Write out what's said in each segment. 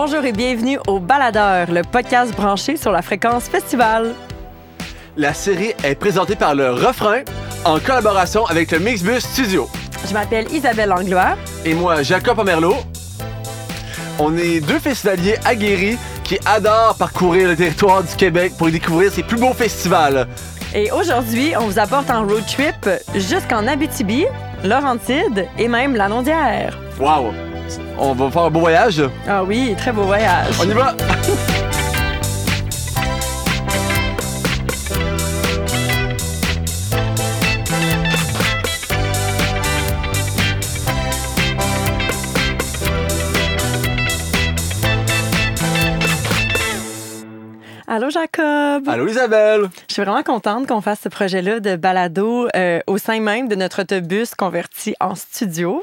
Bonjour et bienvenue au Baladeur, le podcast branché sur la fréquence festival. La série est présentée par le Refrain en collaboration avec le Mixbus Studio. Je m'appelle Isabelle Langlois. Et moi, Jacob Pomerleau. On est deux festivaliers aguerris qui adorent parcourir le territoire du Québec pour y découvrir ses plus beaux festivals. Et aujourd'hui, on vous apporte un road trip jusqu'en Abitibi, Laurentide et même la Nondière. Wow! On va faire un beau voyage. Ah oui, très beau voyage. On y va! Allô Jacob. Allô Isabelle. Je suis vraiment contente qu'on fasse ce projet-là de balado euh, au sein même de notre autobus converti en studio.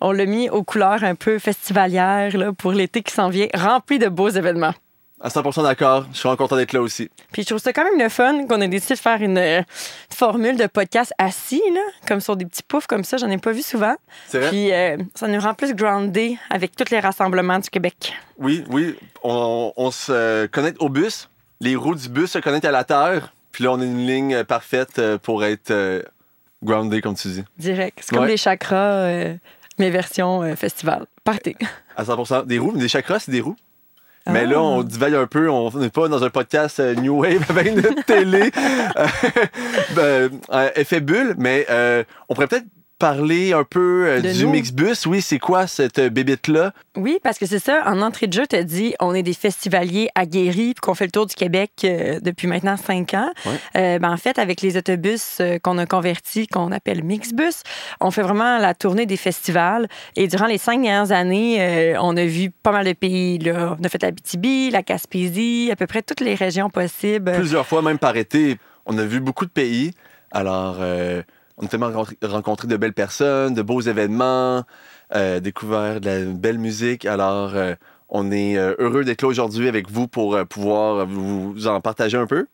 On l'a mis aux couleurs un peu festivalières là, pour l'été qui s'en vient, rempli de beaux événements. À 100% d'accord. Je suis vraiment content d'être là aussi. Puis je trouve ça quand même le fun qu'on ait décidé de faire une euh, formule de podcast assis, là, comme sur des petits poufs comme ça. J'en ai pas vu souvent. C'est vrai? Puis euh, ça nous rend plus grounded avec tous les rassemblements du Québec. Oui, oui. On, on se connecte au bus. Les roues du bus se connectent à la terre. Puis là, on a une ligne parfaite euh, pour être grounded, comme tu dis. Direct. C'est comme Ouais. les chakras, euh, mais version euh, festival. Partez. À 100%. Des roues, mais des chakras, c'est des roues. Mais Ah. là, on divague un peu. On n'est pas dans un podcast euh, New Wave avec une télé. euh, ben, effet bulle, mais on pourrait peut-être parler un peu euh, du nous. Mixbus. Oui, c'est quoi cette euh, bébite-là? Oui, parce que c'est ça. En entrée de jeu, tu as dit on est des festivaliers aguerris puis qu'on fait le tour du Québec euh, depuis maintenant cinq ans. Ouais. Euh, ben, en fait, avec les autobus qu'on a convertis, qu'on appelle Mixbus, on fait vraiment la tournée des festivals. Et durant les cinq dernières années, on a vu pas mal de pays. Là. On a fait la BTB, la Gaspésie, à peu près toutes les régions possibles. Plusieurs fois, même par été, on a vu beaucoup de pays. Alors, on a tellement rencontré, de belles personnes, de beaux événements, euh, découvert de la belle musique. Alors, euh, on est euh, heureux d'être là aujourd'hui avec vous pour euh, pouvoir vous en partager un peu.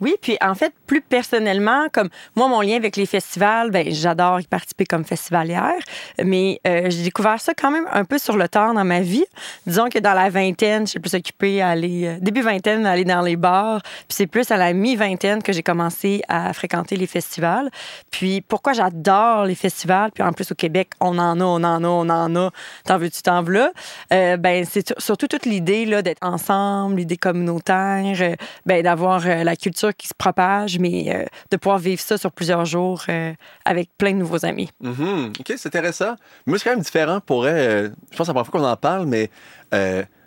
Oui, puis en fait, plus personnellement, comme moi, mon lien avec les festivals, ben, j'adore y participer comme festivalière, mais euh, j'ai découvert ça quand même un peu sur le tard dans ma vie. Disons que dans la vingtaine, je suis plus occupée à aller, euh, début vingtaine, aller dans les bars, puis c'est plus à la mi-vingtaine que j'ai commencé à fréquenter les festivals. Puis pourquoi j'adore les festivals, puis en plus au Québec, on en a, on en a, on en a, t'en veux-tu, t'en veux là, euh, ben, c'est sur- surtout toute l'idée d'être ensemble, l'idée communautaire, euh, ben, d'avoir la culture qui se propage, mais euh, de pouvoir vivre ça sur plusieurs jours euh, avec plein de nouveaux amis. Mhm. OK, c'est intéressant. Moi, c'est quand même différent pour euh, Je pense que c'est la première fois qu'on en parle, mais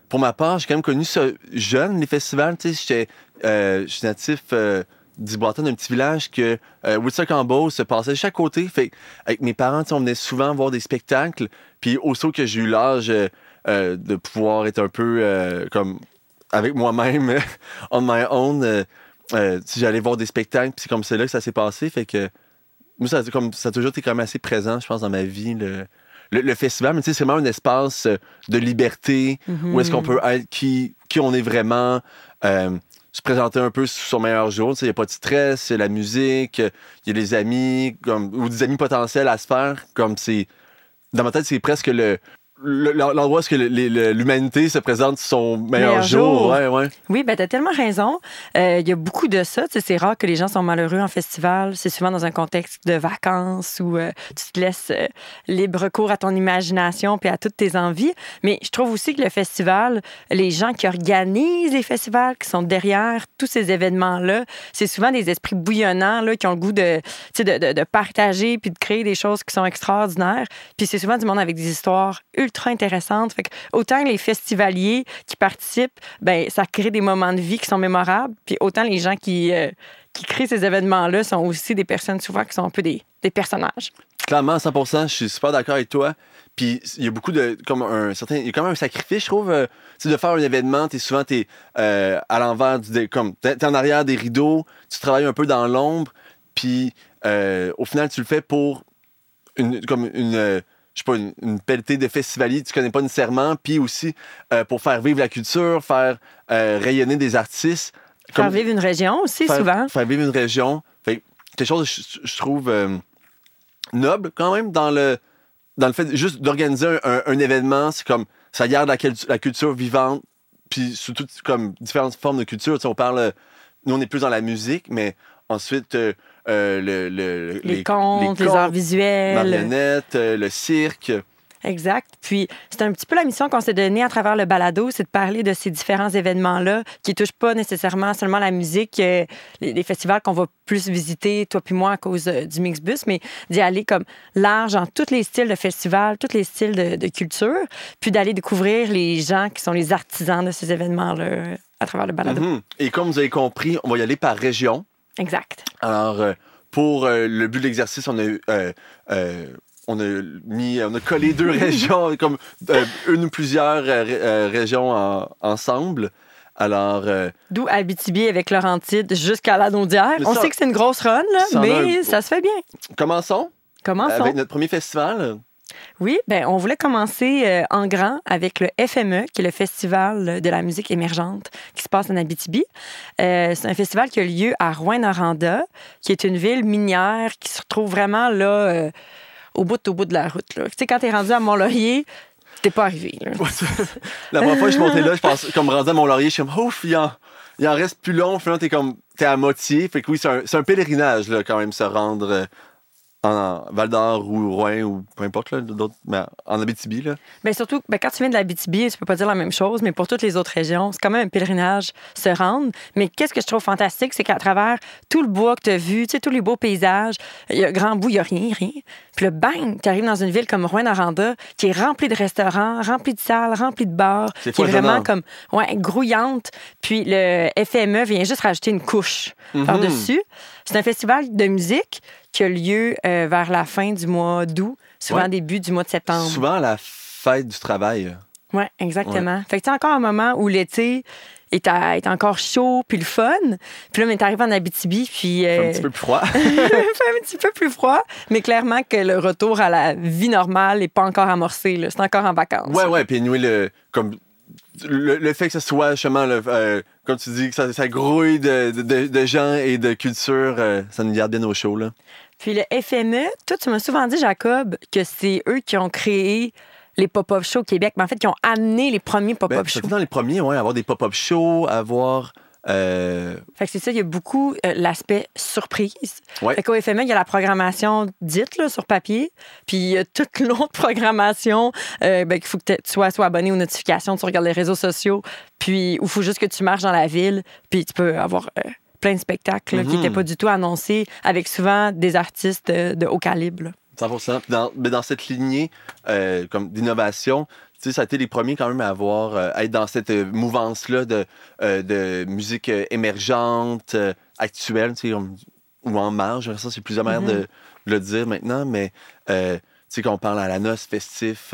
pour ma part, j'ai quand même connu ça jeune, les festivals. Tu sais, je suis natif du Breton, d'un petit village que euh, Woodstock en se passait de chaque côté. Fait avec mes parents, on venait souvent voir des spectacles. Puis, aussitôt que j'ai eu l'âge de pouvoir être un peu comme avec moi-même, on my own, euh, sais, j'allais voir des spectacles. Puis, c'est comme c'est là que ça s'est passé. Fait que moi, ça, a- comme, ça a toujours été quand même assez présent, je pense, dans ma vie, le, le, le festival. Mais tu sais, c'est vraiment un espace euh, de liberté où est-ce qu'on peut être qui, qui on est vraiment, euh, se présenter un peu sous son meilleur jour. Il n'y a pas de stress, il y a la musique, il y a des amis, comme, ou des amis potentiels à se faire. Comme c'est, dans ma tête, c'est presque le- l'endroit où est-ce que l'humanité se présente son meilleur, Meilleur jour. jour. Ouais, ouais. Oui, ben, tu as tellement raison. Euh, Il y a beaucoup de ça. C'est rare que les gens sont malheureux en festival. C'est souvent dans un contexte de vacances où euh, tu te laisses euh, libre cours à ton imagination puis à toutes tes envies. Mais je trouve aussi que le festival, les gens qui organisent les festivals, qui sont derrière tous ces événements-là, c'est souvent des esprits bouillonnants là, qui ont le goût de, tu sais, de, de- de partager puis de créer des choses qui sont extraordinaires. Puis c'est souvent du monde avec des histoires ultra Fait que autant les festivaliers qui participent, ben ça crée des moments de vie qui sont mémorables. Puis autant les gens qui, euh, qui créent ces événements-là sont aussi des personnes souvent qui sont un peu des, des personnages. Clairement, 100%, je suis super d'accord avec toi. Puis il y a beaucoup de. Comme un certain. Il y a quand même un sacrifice, je trouve. euh, tu de faire un événement, t'es souvent t'es, euh, à l'envers du. Comme, t'es en arrière des rideaux, tu travailles un peu dans l'ombre, puis euh, au final, tu le fais pour une, comme une. Je sais pas, une, une pelletée de festivaliers que tu connais pas nécessairement, puis aussi euh, pour faire vivre la culture, faire euh, rayonner des artistes. Faire vivre une région aussi, faire, souvent. faire vivre une région. Fait que quelque chose, je, je trouve, euh, noble quand même dans le, dans le fait juste d'organiser un, un- un événement. C'est comme, ça garde la, la culture vivante, puis surtout comme différentes formes de culture. Tu sais, on parle, nous on est plus dans la musique, mais ensuite euh, le, le- Les, contes, les, arts visuels. marionnettes, euh, le cirque. Exact. Puis, c'est un petit peu la mission qu'on s'est donnée à travers le balado, c'est de parler de ces différents événements-là qui touchent pas nécessairement seulement la musique, euh, les, les festivals qu'on va plus visiter, toi puis moi, à cause du Mixbus, mais d'y aller comme large en tous les styles de festivals, tous les styles de, de culture, puis d'aller découvrir les gens qui sont les artisans de ces événements-là à travers le balado. Mhm. Et comme vous avez compris, on va y aller par région. Exact. Alors, euh, pour euh, le but de l'exercice, on a, eu, euh, on a mis, on a collé deux régions, comme euh, une ou plusieurs euh, ré- régions en- ensemble. Alors, euh, D'où Abitibi avec Laurentide jusqu'à la Naudière. On ça- sait que c'est une grosse run, là, mais un- ça se fait bien. commençons Commençons. avec notre premier festival. Oui, ben on voulait commencer euh, en grand avec le FME, qui est le Festival de la musique émergente qui se passe en Abitibi. Euh, c'est un festival qui a lieu à Rouen-Noranda, qui est une ville minière qui se retrouve vraiment là, euh, au bout au bout de la route. Tu sais, quand t'es rendu à Mont-Laurier, t'es pas arrivé. La première fois que je suis monté là, je pense, comme rendu à Mont-Laurier, je suis comme, ouf, il en, il en reste plus long. Finalement, t'es comme, t'es à moitié. Fait que oui, c'est un, un pèlerinage, là, quand même, se rendre en Val d'Or ou Rouen ou peu importe, là, d'autres, mais en Abitibi, là. Ben surtout, ben quand tu viens de l'Abitibi, tu peux pas dire la même chose, mais pour toutes les autres régions, c'est quand même un pèlerinage se rendre. Mais qu'est-ce que je trouve fantastique, c'est qu'à travers tout le bois que tu as vu, tu sais, tous les beaux paysages, il y a grand bout, il y a rien, rien. Puis le bang, tu arrives dans une ville comme Rouen-Noranda, qui est remplie de restaurants, remplie de salles, remplie de bars, C'est qui est vraiment comme, ouais, grouillante. Puis le FME vient juste rajouter une couche Mhm. par-dessus. C'est un festival de musique qui a lieu euh, vers la fin du mois d'août, souvent Ouais. début du mois de septembre. Souvent, la fête du travail. Oui, exactement. Fait que tu encore un moment où l'été est, à- est encore chaud puis le fun. Puis là, mais t'arrives en Abitibi, puis... C'est euh, un petit peu plus froid. un petit peu plus froid, mais clairement que le retour à la vie normale n'est pas encore amorcé. C'est encore en vacances. ouais, ouais. Puis, nous, le, comme, le, le fait que ce soit, justement, le, euh, comme tu dis, que ça, ça grouille de, de, de gens et de culture, euh, ça nous garde bien au chaud, là. Puis le FME, toi, tu m'as souvent dit, Jacob, que c'est eux qui ont créé les pop-up shows au Québec, mais en fait, qui ont amené les premiers Ben, pop-up ça shows. dans les premiers, ouais, avoir des pop-up shows, avoir. Euh, Fait que c'est ça, il y a beaucoup euh, l'aspect surprise. Ouais. Fait qu'au FME, il y a la programmation dite là, sur papier, puis il y a toute l'autre programmation euh, ben, qu'il faut que tu sois, sois abonné aux notifications, tu regardes les réseaux sociaux, puis il faut juste que tu marches dans la ville, puis tu peux avoir euh, plein de spectacles là, qui Mhm. n'étaient pas du tout annoncés, avec souvent des artistes de haut calibre. là. 100 Puis dans, mais dans cette lignée comme d'innovation, sais, ça a été les premiers quand même à avoir, euh, à être dans cette euh, mouvance-là de, euh, de musique émergente, actuelle, tu sais, ou en marge. Ça, c'est plusieurs manières de, de le dire maintenant, mais tu sais, quand on parle à la noce, festif,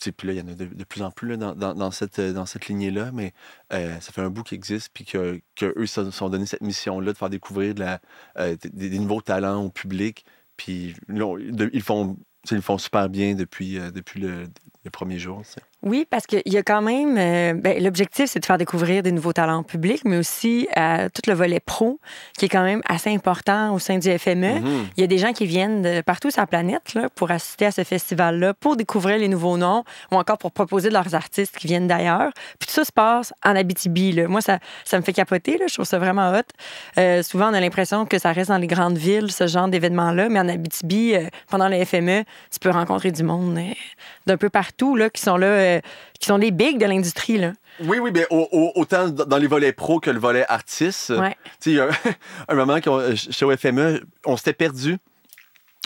tu sais, puis là, il y en a de, de plus en plus là, dans, dans- dans cette, dans cette lignée-là, mais euh, ça fait un bout qui existe, puis que, que eux se sont donné cette mission-là de faire découvrir de la, euh, des, des nouveaux talents au public. Puis ils, font, ils le font super bien depuis, euh, depuis le, le premier jour. tu sais. Oui, parce qu'il y a quand même. euh, ben, L'objectif, c'est de faire découvrir des nouveaux talents au public, mais aussi euh, tout le volet pro, qui est quand même assez important au sein du FME. Mhm. Il y a des gens qui viennent de partout sur la planète là, pour assister à ce festival-là, pour découvrir les nouveaux noms ou encore pour proposer de leurs artistes qui viennent d'ailleurs. Puis tout ça se passe en Abitibi. Là. Moi, ça, ça me fait capoter. Là. Je trouve ça vraiment hot. Euh, souvent, on a l'impression que ça reste dans les grandes villes, ce genre d'événement-là, mais en Abitibi, pendant le FME, tu peux rencontrer du monde d'un peu partout là, qui sont là, euh, qui sont les bigs de l'industrie. Là. Oui, oui, mais au- au- autant dans les volets pro que le volet artiste. Ouais. Tu sais, il y a un, moment, euh, chez au FME, on s'était perdu.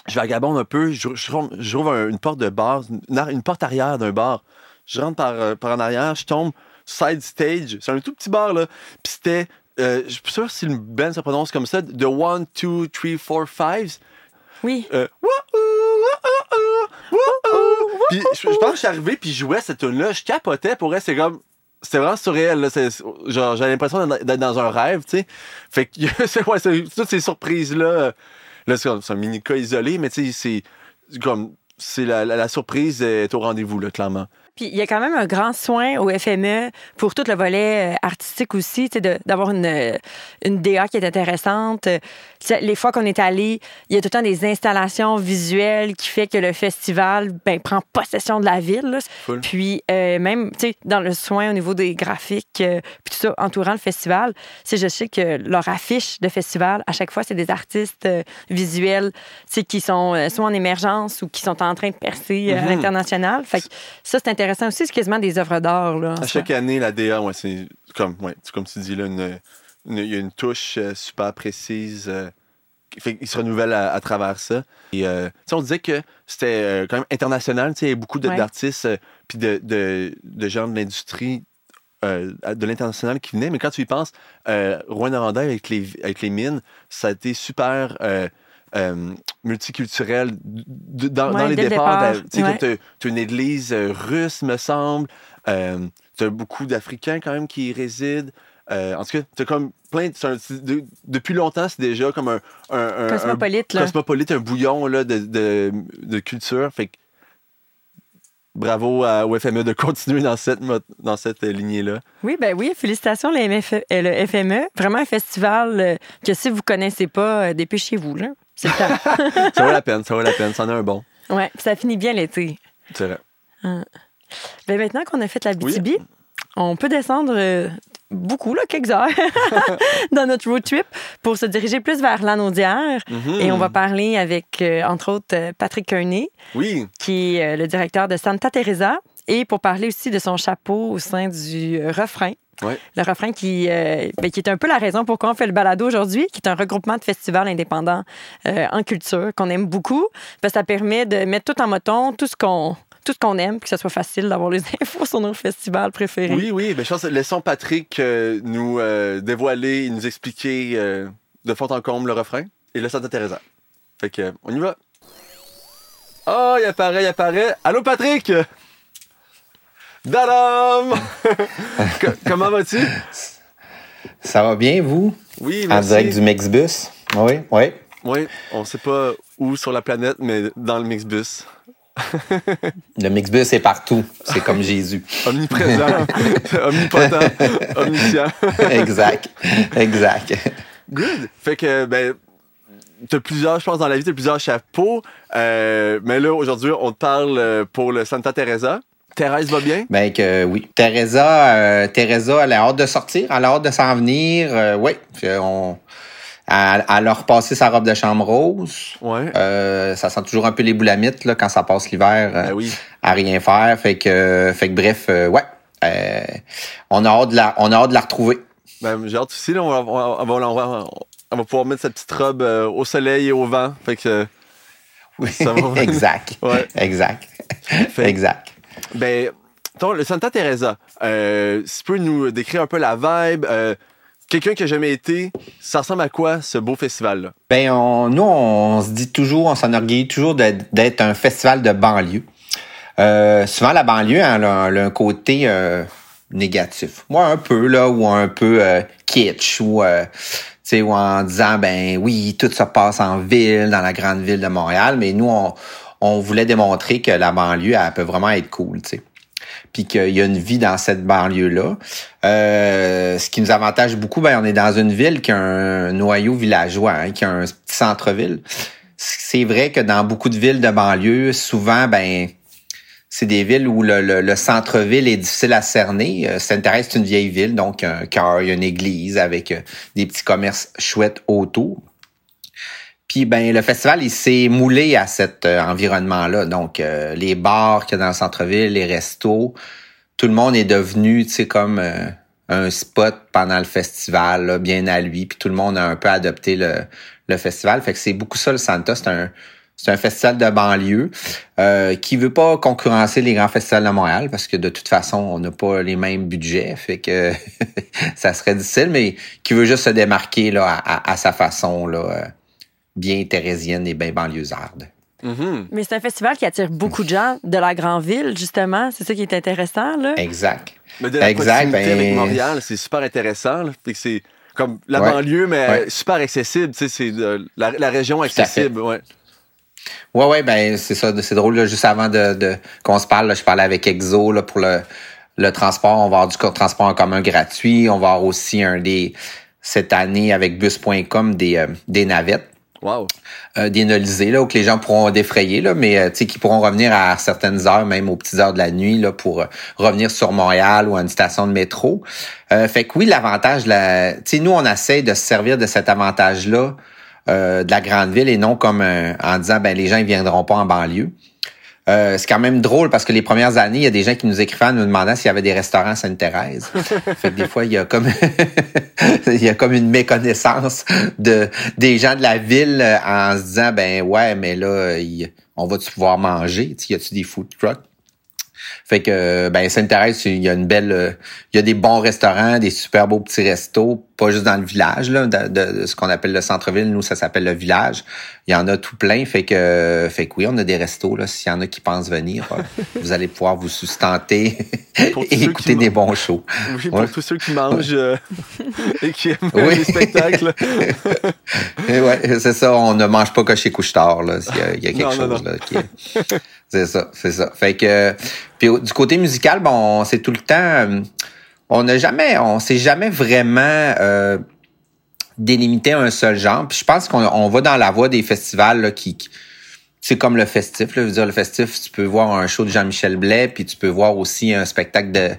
Je vagabonde un peu, je, je, j'ouvre un- une porte de bar, une, porte arrière d'un bar. Je rentre par, euh, par en arrière, je tombe side stage. C'est un tout petit bar, là. Puis c'était, euh, je suis pas sûr si le band se prononce comme ça, de 1, 2, 3, 4, 5. Oui. Euh, wouhou, wouhou, wouhou. Puis je, je pense que je suis arrivé puis je jouais cette tune là je capotais pour elle c'est comme c'était vraiment surréel là. Genre j'avais l'impression d'être dans un rêve tu sais fait que ouais, toutes ces surprises là c'est un mini cas isolé mais tu sais c'est comme c'est la, la- la surprise est au rendez-vous, là, clairement. Puis il y a quand même un grand soin au FME pour tout le volet euh, artistique aussi, tu sais, de- d'avoir une, euh, une DA qui est intéressante. Euh, Les fois qu'on est allé, il y a tout le temps des installations visuelles qui fait que le festival ben, prend possession de la ville. là. Cool. Puis euh, même, tu sais, dans le soin au niveau des graphiques, euh, puis tout ça entourant le festival, je sais que leur affiche de festival, à chaque fois, c'est des artistes euh, visuels, qui sont soit en émergence ou qui sont en train de percer euh, à Mhm. l'international. Fait que ça, c'est intéressant aussi. C'est quasiment des œuvres d'art. Là, À chaque année, la DA, ouais, c'est comme, ouais, comme tu dis, là, une- il y a une touche euh, super précise. euh, fait qu'il se renouvelle à, à travers ça. Et, euh, on disait que c'était euh, quand même international. Il y a beaucoup Ouais. d'artistes euh, puis de, de, de gens de l'industrie de l'international qui venaient. Mais quand tu y penses, Rouen Noranda avec les, avec les mines, ça a été super euh, multiculturel. D- Dans, Ouais, dans les départs, tu ouais. t'as- t'as une église euh, russe, me semble. Euh, tu as beaucoup d'Africains quand même qui y résident. Euh, en tout cas, tu comme plein un- de- depuis longtemps, c'est déjà comme un, un, un- un Cosmopolite, là. cosmopolite, un bouillon là, de, de, de culture. Fait que bravo à, au FME de continuer dans cette, dans cette euh, lignée-là. Oui, ben oui, félicitations MF euh, le FME. Vraiment un festival euh, que si vous connaissez pas, dépêchez-vous. là. C'est le temps. Ça vaut la peine, ça vaut la peine. C'en est un bon. puis ça finit bien l'été. C'est vrai. Ben maintenant qu'on a fait la BTB, on peut descendre beaucoup, là, quelques heures, dans notre road trip pour se diriger plus vers l'Anaudière. Mhm. Et on va parler avec, euh, entre autres, euh, Patrick Kearney, Oui, qui est euh, le directeur de Santa Teresa, et pour parler aussi de son chapeau au sein du refrain. Ouais. Le refrain qui, euh, ben, qui est un peu la raison pourquoi on fait le balado aujourd'hui, qui est un regroupement de festivals indépendants en culture qu'on aime beaucoup. Parce que ça permet de mettre tout en moton, tout ce qu'on tout ce qu'on aime, que ce soit facile d'avoir les infos sur nos festivals préférés. oui, oui. Ben, je pense que laissons Patrick euh, nous euh, dévoiler et nous expliquer euh, de fond en comble le refrain. Et le Santa Teresa. Fait que, on y va. Oh, il apparaît, il apparaît. Allô, Patrick! Dadam! Co- Comment vas-tu? Ça va bien, vous? Oui, En merci. direct du Mexbus? Oui, oui. Oui, on sait pas où sur la planète, mais dans le Mixbus. Le Mexbus est partout. C'est comme Jésus. Omniprésent, omnipotent, omniscient. exact. Exact. Good. Fait que, ben, t'as plusieurs, je pense, dans la vie, t'as plusieurs chapeaux. Euh, mais là, aujourd'hui, on te parle euh, pour le Santa Teresa. Thérèse va bien? Ben que oui. Teresa, euh, Teresa, elle a hâte de sortir, elle a hâte de s'en venir. Euh, oui. On, elle a repassé sa robe de chambre rose. Ouais. Euh, ça sent toujours un peu les boulamites là, quand ça passe l'hiver euh, Ben oui. à rien faire. Fait que, fait que bref, euh, ouais. On, a hâte de la, on a hâte de la retrouver. Ben, j'ai hâte aussi, là, on va, on va- on va- on va- on va pouvoir mettre sa petite robe au soleil et au vent. Fait que, Oui. Ça va. exact. ouais. Exact. Fait- Exact. Ben, le Santa Teresa, euh, si tu peux nous décrire un peu la vibe, euh, quelqu'un qui a jamais été, ça ressemble à quoi ce beau festival-là? Ben, on, nous, on se dit toujours, on s'enorgueillit toujours d'être un festival de banlieue. Euh, souvent, la banlieue, hein, a, un côté euh, négatif. Moi, un peu, là, ou un peu euh, kitsch, ou, euh, ou en disant, ben oui, tout se passe en ville, dans la grande ville de Montréal, mais nous, on, on voulait démontrer que la banlieue, elle peut vraiment être cool, tu sais puis qu'il y a une vie dans cette banlieue-là. Euh, ce qui nous avantage beaucoup, ben, on est dans une ville qui a un noyau villageois, hein, qui a un petit centre-ville. C'est vrai que dans beaucoup de villes de banlieue, souvent, ben, c'est des villes où le, le- le centre-ville est difficile à cerner. Euh, Sainte-Thérèse, c'est une vieille ville, donc un cœur, y a une église avec euh, des petits commerces chouettes autour. Puis ben le festival il s'est moulé à cet euh, environnement-là. Donc euh, les bars qu'il y a dans le centre-ville, les restos, tout le monde est devenu, tu sais comme euh, un spot pendant le festival, là, bien à lui. Puis tout le monde a un peu adopté le, le festival. Fait que c'est beaucoup ça le Santa. C'est un c'est un festival de banlieue euh, qui veut pas concurrencer les grands festivals de Montréal parce que de toute façon, on n'a pas les mêmes budgets, fait que ça serait difficile, mais qui veut juste se démarquer là, à, à- à sa façon là, euh, bien thérésienne et bien banlieusarde. Mhm. Mais c'est un festival qui attire beaucoup de gens de la grande ville, justement. C'est ça qui est intéressant, là. Exact. Mais de la Exact, proximité ben- avec Montréal, c'est super intéressant. là. Fait que c'est comme la Ouais. banlieue, mais Ouais. super accessible. tu sais, C'est de- la, la région accessible. Ouais. Ouais, ouais, ben c'est ça, c'est drôle. Là, juste avant de, de qu'on se parle, là, je parlais avec Exo là, pour le, le transport. On va avoir du transport en commun gratuit. On va avoir aussi un des cette année avec bus.com des, euh, des navettes. Wow. Euh, là, où que les gens pourront défrayer, là, mais euh, qui pourront revenir à certaines heures, même aux petites heures de la nuit, là, pour euh, revenir sur Montréal ou à une station de métro. Euh, fait que oui, l'avantage, la, nous, on essaie de se servir de cet avantage-là euh, de la grande ville et non comme en disant, ben les gens ils viendront pas en banlieue. Euh, c'est quand même drôle parce que les premières années, il y a des gens qui nous écrivaient en nous demandant s'il y avait des restaurants à Sainte-Thérèse. fait que des fois, il y a comme il y a comme une méconnaissance de des gens de la ville euh, en se disant ben ouais, mais là, il- on va-tu pouvoir manger? Y a-tu des food trucks? Fait que ben Sainte-Thérèse, il y a une belle il y a des bons restaurants, des super beaux petits restos, pas juste dans le village là, de, de- de ce qu'on appelle le centre-ville, nous ça s'appelle le village. Il y en a tout plein, fait que fait que oui, on a des restos là, s'il y en a qui pensent venir, euh, vous allez pouvoir vous sustenter et écouter des bons shows. Oui, pour Ouais. tous ceux qui mangent euh, et qui aiment Oui. les spectacles. Ouais, c'est ça, on ne mange pas que chez Couche-Tard, là. Il y a, il y a quelque Non, non, chose, là. qui C'est ça, c'est ça. Fait que, puis du côté musical, bon, c'est tout le temps, euh, on n'a jamais, on s'est jamais vraiment euh, délimité à un seul genre. Puis je pense qu'on on va dans la voie des festivals, là, qui, qui- c'est comme le festif, là. Je veux dire, le festif, tu peux voir un show de Jean-Michel Blais, puis tu peux voir aussi un spectacle de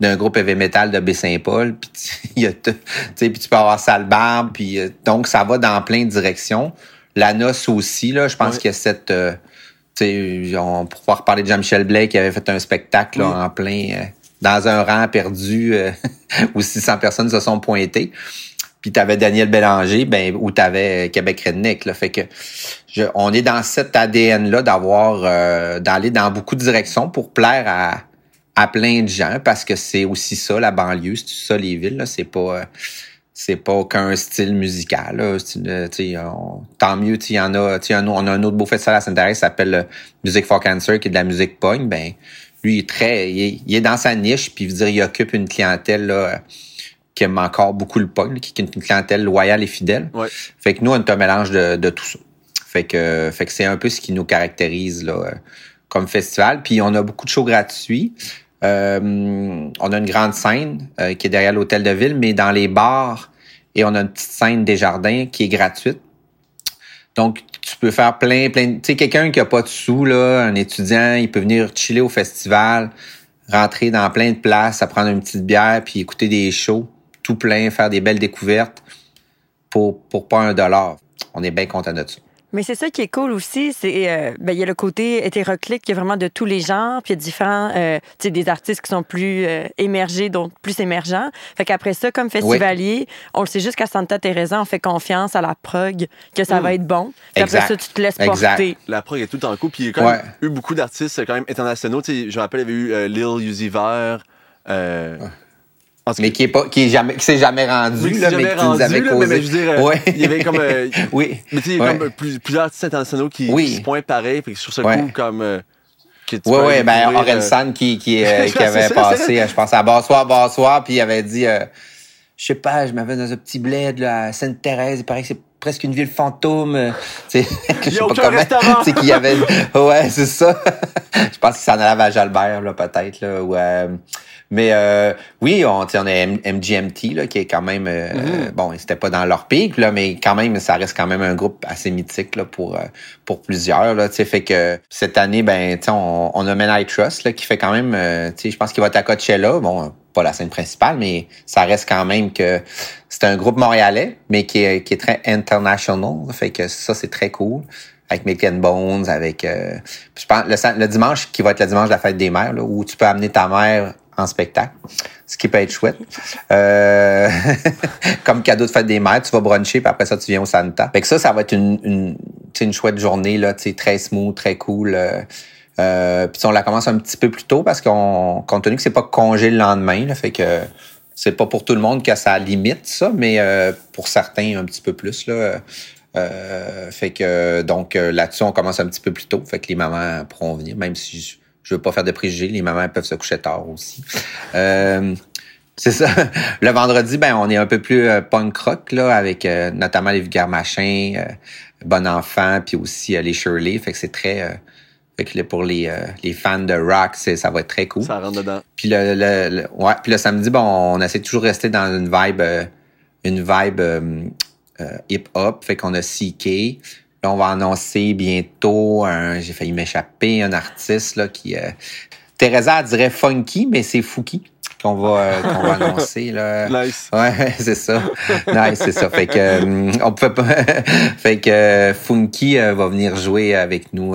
d'un groupe heavy metal de Baie-Saint-Paul, puis tu- il y a tout- tu sais, puis tu peux avoir Sale Barbe, puis euh, donc ça va dans plein de directions. La noce aussi, là, je pense qu'il y a cette... euh, on pour pouvoir parler de Jean-Michel Blais qui avait fait un spectacle là, Oui. en plein... euh, dans un rang perdu euh, où 600 personnes se sont pointées. Puis t'avais Daniel Bélanger, ben où t'avais Québec Redneck. Là, fait que je, on est dans cet ADN là d'avoir euh, d'aller dans beaucoup de directions pour plaire à à plein de gens parce que c'est aussi ça la banlieue, c'est ça les villes. Là, c'est pas euh, c'est pas qu'un style musical. Là. Sais, on- tant mieux, il y en a. un On a un autre beau festival à Saint-Thérèse qui s'appelle euh, Music for Cancer, qui est de la musique punk. Ben, lui, il est très. Il est, il est dans sa niche, puis dire, il occupe une clientèle là, qui aime encore beaucoup le là, qui est une clientèle loyale et fidèle. Ouais. Fait que nous, on est un mélange de, de tout ça. Fait que, fait que c'est un peu ce qui nous caractérise là, euh, comme festival. Puis on a beaucoup de shows gratuits. Euh, on a une grande scène euh, qui est derrière l'hôtel de ville, mais dans les bars, et on a une petite scène des jardins qui est gratuite. Donc, tu peux faire plein, plein. Tu sais, quelqu'un qui a pas de sous, là, un étudiant, il peut venir chiller au festival, rentrer dans plein de places, à prendre une petite bière, puis écouter des shows, tout plein, faire des belles découvertes pour, pour pas un dollar. On est bien content de ça. Mais c'est ça qui est cool aussi, c'est euh, ben, il y a le côté hétéroclite qui est vraiment de tous les genres, puis il y a différents, euh, tu sais, des artistes qui sont plus euh, émergés, donc plus émergents. Fait qu'après ça, comme festivalier, on le sait juste qu'à Santa Teresa, on fait confiance à la prog que ça Mm. va être bon. Puis après Exact. ça, tu te laisses Exact. porter. La prog est tout en coup. Puis il y a quand même Ouais. eu beaucoup d'artistes quand même internationaux. Tu sais, je me rappelle, il y avait eu euh, Lil Uzi Vert. Euh, Mais qui est pas, qui est jamais, qui s'est jamais rendu, oui, là, c'est mais jamais qui nous rendu, avait là, causé. mais, mais je veux dire, euh, Ouais. il y avait comme. euh, oui. mais tu sais, il y a Ouais. comme euh, plus- plusieurs artistes internationaux qui, Oui. qui se pointent pareil. Trouve ça Ouais. cool comme. euh, Oui, peux oui, ben Aurel euh, San qui, qui, euh, qui C'est avait passé, c'est euh, je pense, à Bonsoir, Bonsoir, puis il avait dit, euh, je sais pas, je m'avais dans un petit bled là, à Sainte-Thérèse, il paraît que c'est presque une ville fantôme. euh, sais, je sais pas comment. sais, qu'il y avait. Ouais, c'est ça. je pense qu'il s'en allait à Jalbert, là, peut-être, là. ou, euh, mais euh, oui, on, on a M- MGMT, là, qui est quand même. euh, Mhm. Bon, c'était pas dans leur pic, là, mais quand même, ça reste quand même un groupe assez mythique là, pour, euh, pour plusieurs. Là, fait que cette année, ben, on, on a Men I Trust là, qui fait quand même. euh, je pense qu'il va être à Coachella. Bon, pas la scène principale, mais ça reste quand même que c'est un groupe montréalais, mais qui est, qui est très international. Fait que ça, c'est très cool. Avec Milk and Bones, avec euh, je pense le, le dimanche qui va être le dimanche de la fête des mères, là, où tu peux amener ta mère en spectacle, ce qui peut être chouette. Euh, comme cadeau de fête des mères, tu vas bruncher, puis après ça, tu viens au Santa. Fait que ça, ça va être une, une, une chouette journée, là, très smooth, très cool. Euh, euh, puis on la commence un petit peu plus tôt parce qu'on, compte tenu que c'est pas congé le lendemain, là, fait que c'est pas pour tout le monde que ça limite ça, mais euh, pour certains un petit peu plus là. Euh, fait que donc euh, là-dessus on commence un petit peu plus tôt, fait que les mamans pourront venir, même si je, je veux pas faire de préjugés, les mamans peuvent se coucher tard aussi. Euh, c'est ça. Le vendredi, ben on est un peu plus euh, punk rock là, avec euh, notamment les vulgaires machins, euh, Bon Enfant, puis aussi les Shirley. Fait que c'est très... fait que pour les, les fans de rock, ça va être très cool. Ça rentre dedans. Puis le, le, ouais, puis le samedi, bon, on essaie de toujours rester dans une vibe, une vibe hip-hop. Fait qu'on a CK. Là, on va annoncer bientôt un, j'ai failli m'échapper, un artiste là, qui. Euh, Teresa dirait funky, mais c'est Fouki qu'on va, euh, qu'on va annoncer. Là. Nice. Ouais, c'est ça. nice, c'est ça. Fait que euh, on peut pas. fait que Funky va venir jouer avec nous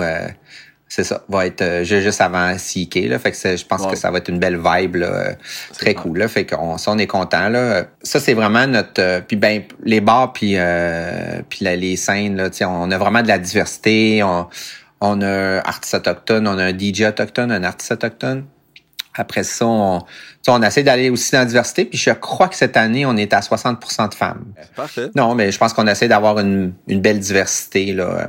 c'est ça, va être euh, juste avant CK. Là, fait que je pense que ça va être une belle vibe là, très cool. Là, fait qu'on ça, on est content. Là. Ça, c'est vraiment notre. Euh, puis ben, les bars puis, euh, puis les scènes, là, on a vraiment de la diversité. On, on a un artiste autochtone, on a un DJ autochtone, un artiste autochtone. Après ça, on, on essaie d'aller aussi dans la diversité. Puis je crois que cette année, on est à 60% de femmes. Parfait. Non, mais je pense qu'on essaie d'avoir une, une belle diversité. là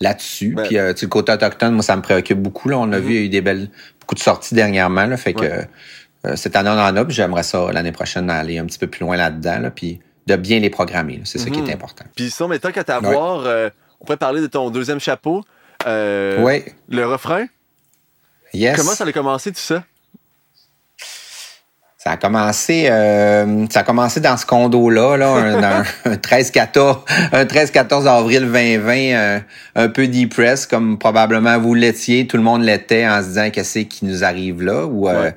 là-dessus. Puis euh, tu le côté autochtone, moi, ça me préoccupe beaucoup. Là. On a mm-hmm. vu, il y a eu des belles, beaucoup de sorties dernièrement. Là, fait que euh, cette année, on en a, puis j'aimerais ça l'année prochaine aller un petit peu plus loin là-dedans. Là, puis de bien les programmer. C'est ça qui est mm-hmm. important. Puis ça, mais tant qu'à t'avoir, euh, on pourrait parler de ton deuxième chapeau. oui. Le refrain. Yes. Comment ça a commencé tout ça? Ça a commencé, euh, ça a commencé dans ce condo-là, là, un, un, 13-14, un 13-14 avril 2020, un, un peu depress, comme probablement vous l'étiez, tout le monde l'était en se disant qu'est-ce qui nous arrive là, ou euh,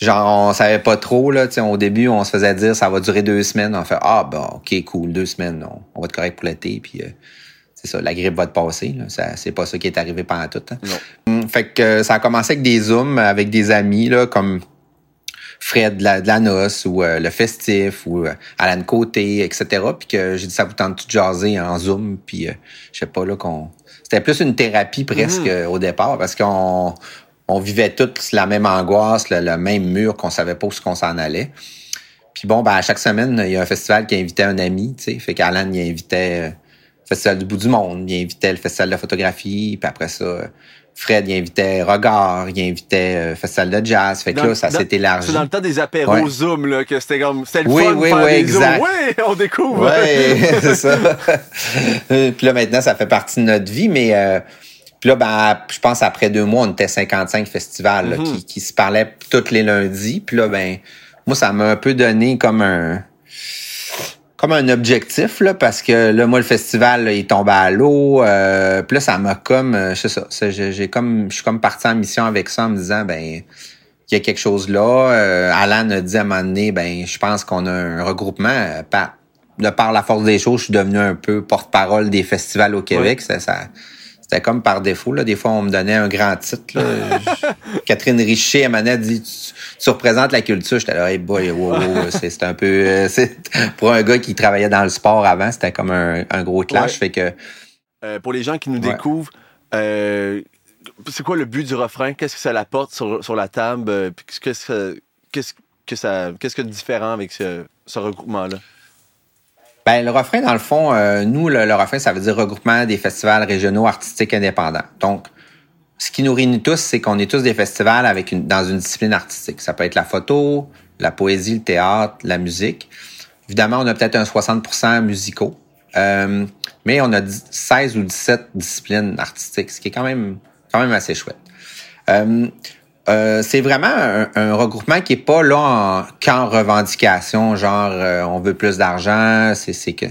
genre on savait pas trop là, au début on se faisait dire ça va durer deux semaines, on fait ah bon ok cool deux semaines, on, on va être correct pour l'été, puis euh, c'est ça, la grippe va te passer. Là. Ça, c'est pas ça qui est arrivé pendant tout. Hein. Non. Fait que ça a commencé avec des zooms, avec des amis là, comme Fred de la, de la noce ou euh, le festif ou euh, Alan Côté, etc. Puis que j'ai dit ça vous tente de jaser en Zoom? Puis euh, je sais pas là qu'on. C'était plus une thérapie presque mm. au départ parce qu'on on vivait tous la même angoisse, le, même mur qu'on savait pas où qu'on s'en allait. Puis bon, ben à chaque semaine, il y a un festival qui invitait un ami, tu sais. Fait qu'Alan, il invitait le Festival du bout du monde, il invitait le Festival de la photographie, puis après ça, Fred, il invitait Regard, il invitait euh, Festival de Jazz. Fait que là, ça s'est élargi. C'est dans le temps des apéros Zoom, là, que c'était comme, c'était le oui, fun oui, de faire oui, des exact. Zooms. Oui, on découvre. Oui, c'est ça. puis là, maintenant, ça fait partie de notre vie, mais euh, puis là, ben, je pense après deux mois, on était 55 festivals là, Mhm. qui, qui se parlaient tous les lundis. Puis là, ben, moi, ça m'a un peu donné comme un comme un objectif là parce que là moi le festival là, il tombait à l'eau euh, puis là ça m'a comme euh, sais ça. C'est- j'ai j'ai comme je suis comme parti en mission avec ça en me disant ben il y a quelque chose là. Euh, Alan a dit à un moment donné ben je pense qu'on a un regroupement. Euh, par de par la force des choses je suis devenu un peu porte-parole des festivals au Québec. Ça, ça c'était comme par défaut là des fois on me donnait un grand titre là. Catherine Richer à a dit tu, tu représentes la culture j'étais là hey boy wow, wow, c'est un peu euh, pour un gars qui travaillait dans le sport avant, c'était comme un, un gros clash. Ouais. Fait que Euh, pour les gens qui nous Ouais. découvrent, euh, c'est quoi le but du refrain? Qu'est-ce que ça apporte sur, sur la table? Qu'est-ce que, qu'est-ce que ça, qu'est-ce que de différent avec ce, ce regroupement-là? Ben, le refrain, dans le fond, euh, nous, le, le refrain, ça veut dire regroupement des festivals régionaux artistiques indépendants. Donc, ce qui nous réunit tous, c'est qu'on est tous des festivals avec une, dans une discipline artistique. Ça peut être la photo, la poésie, le théâtre, la musique. Évidemment, on a peut-être un 60% musicaux. Euh, mais on a 10 16 ou 17 disciplines artistiques, ce qui est quand même, quand même assez chouette. Euh, euh, c'est vraiment un, un regroupement qui est pas là en, qu'en revendication, genre euh, on veut plus d'argent, c'est, que.